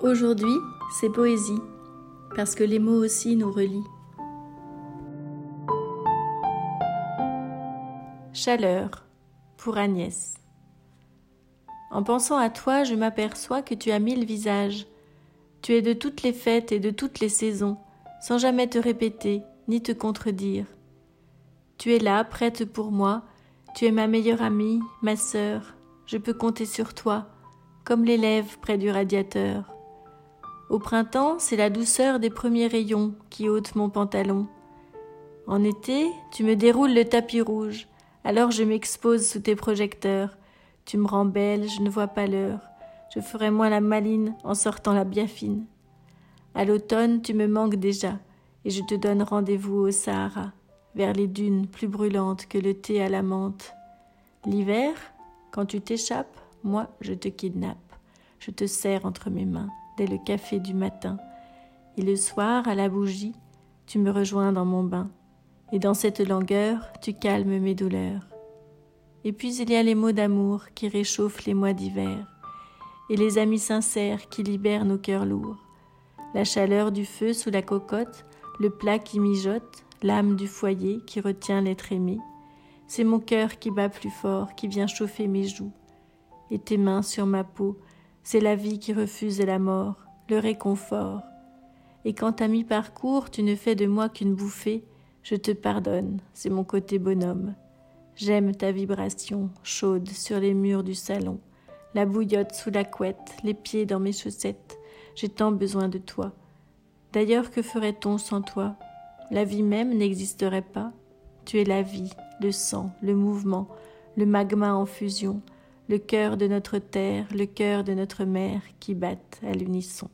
Aujourd'hui, c'est poésie, parce que les mots aussi nous relient. Chaleur, pour Agnès. En pensant à toi, je m'aperçois que tu as mille visages. Tu es de toutes les fêtes et de toutes les saisons, sans jamais te répéter, ni te contredire. Tu es là, prête pour moi, tu es ma meilleure amie, ma sœur, je peux compter sur toi, comme l'élève près du radiateur. Au printemps, c'est la douceur des premiers rayons qui ôtent mon pantalon. En été, tu me déroules le tapis rouge, alors je m'expose sous tes projecteurs. Tu me rends belle, je ne vois pas l'heure. Je ferai moins la maline en sortant la biafine. À l'automne, tu me manques déjà, et je te donne rendez-vous au Sahara, vers les dunes plus brûlantes que le thé à la menthe. L'hiver, quand tu t'échappes, moi je te kidnappe. Je te serre entre mes mains dès le café du matin. Et le soir, à la bougie, tu me rejoins dans mon bain. Et dans cette langueur, tu calmes mes douleurs. Et puis il y a les mots d'amour qui réchauffent les mois d'hiver, et les amis sincères qui libèrent nos cœurs lourds. La chaleur du feu sous la cocotte, le plat qui mijote, l'âme du foyer qui retient l'être aimé. C'est mon cœur qui bat plus fort, qui vient chauffer mes joues. Et tes mains sur ma peau, c'est la vie qui refuse la mort, le réconfort. Et quand à mi-parcours tu ne fais de moi qu'une bouffée, je te pardonne, c'est mon côté bonhomme. J'aime ta vibration chaude sur les murs du salon, la bouillotte sous la couette, les pieds dans mes chaussettes. J'ai tant besoin de toi. D'ailleurs, que ferait-on sans toi? La vie même n'existerait pas. Tu es la vie, le sang, le mouvement, le magma en fusion, le cœur de notre terre, le cœur de notre mère qui battent à l'unisson.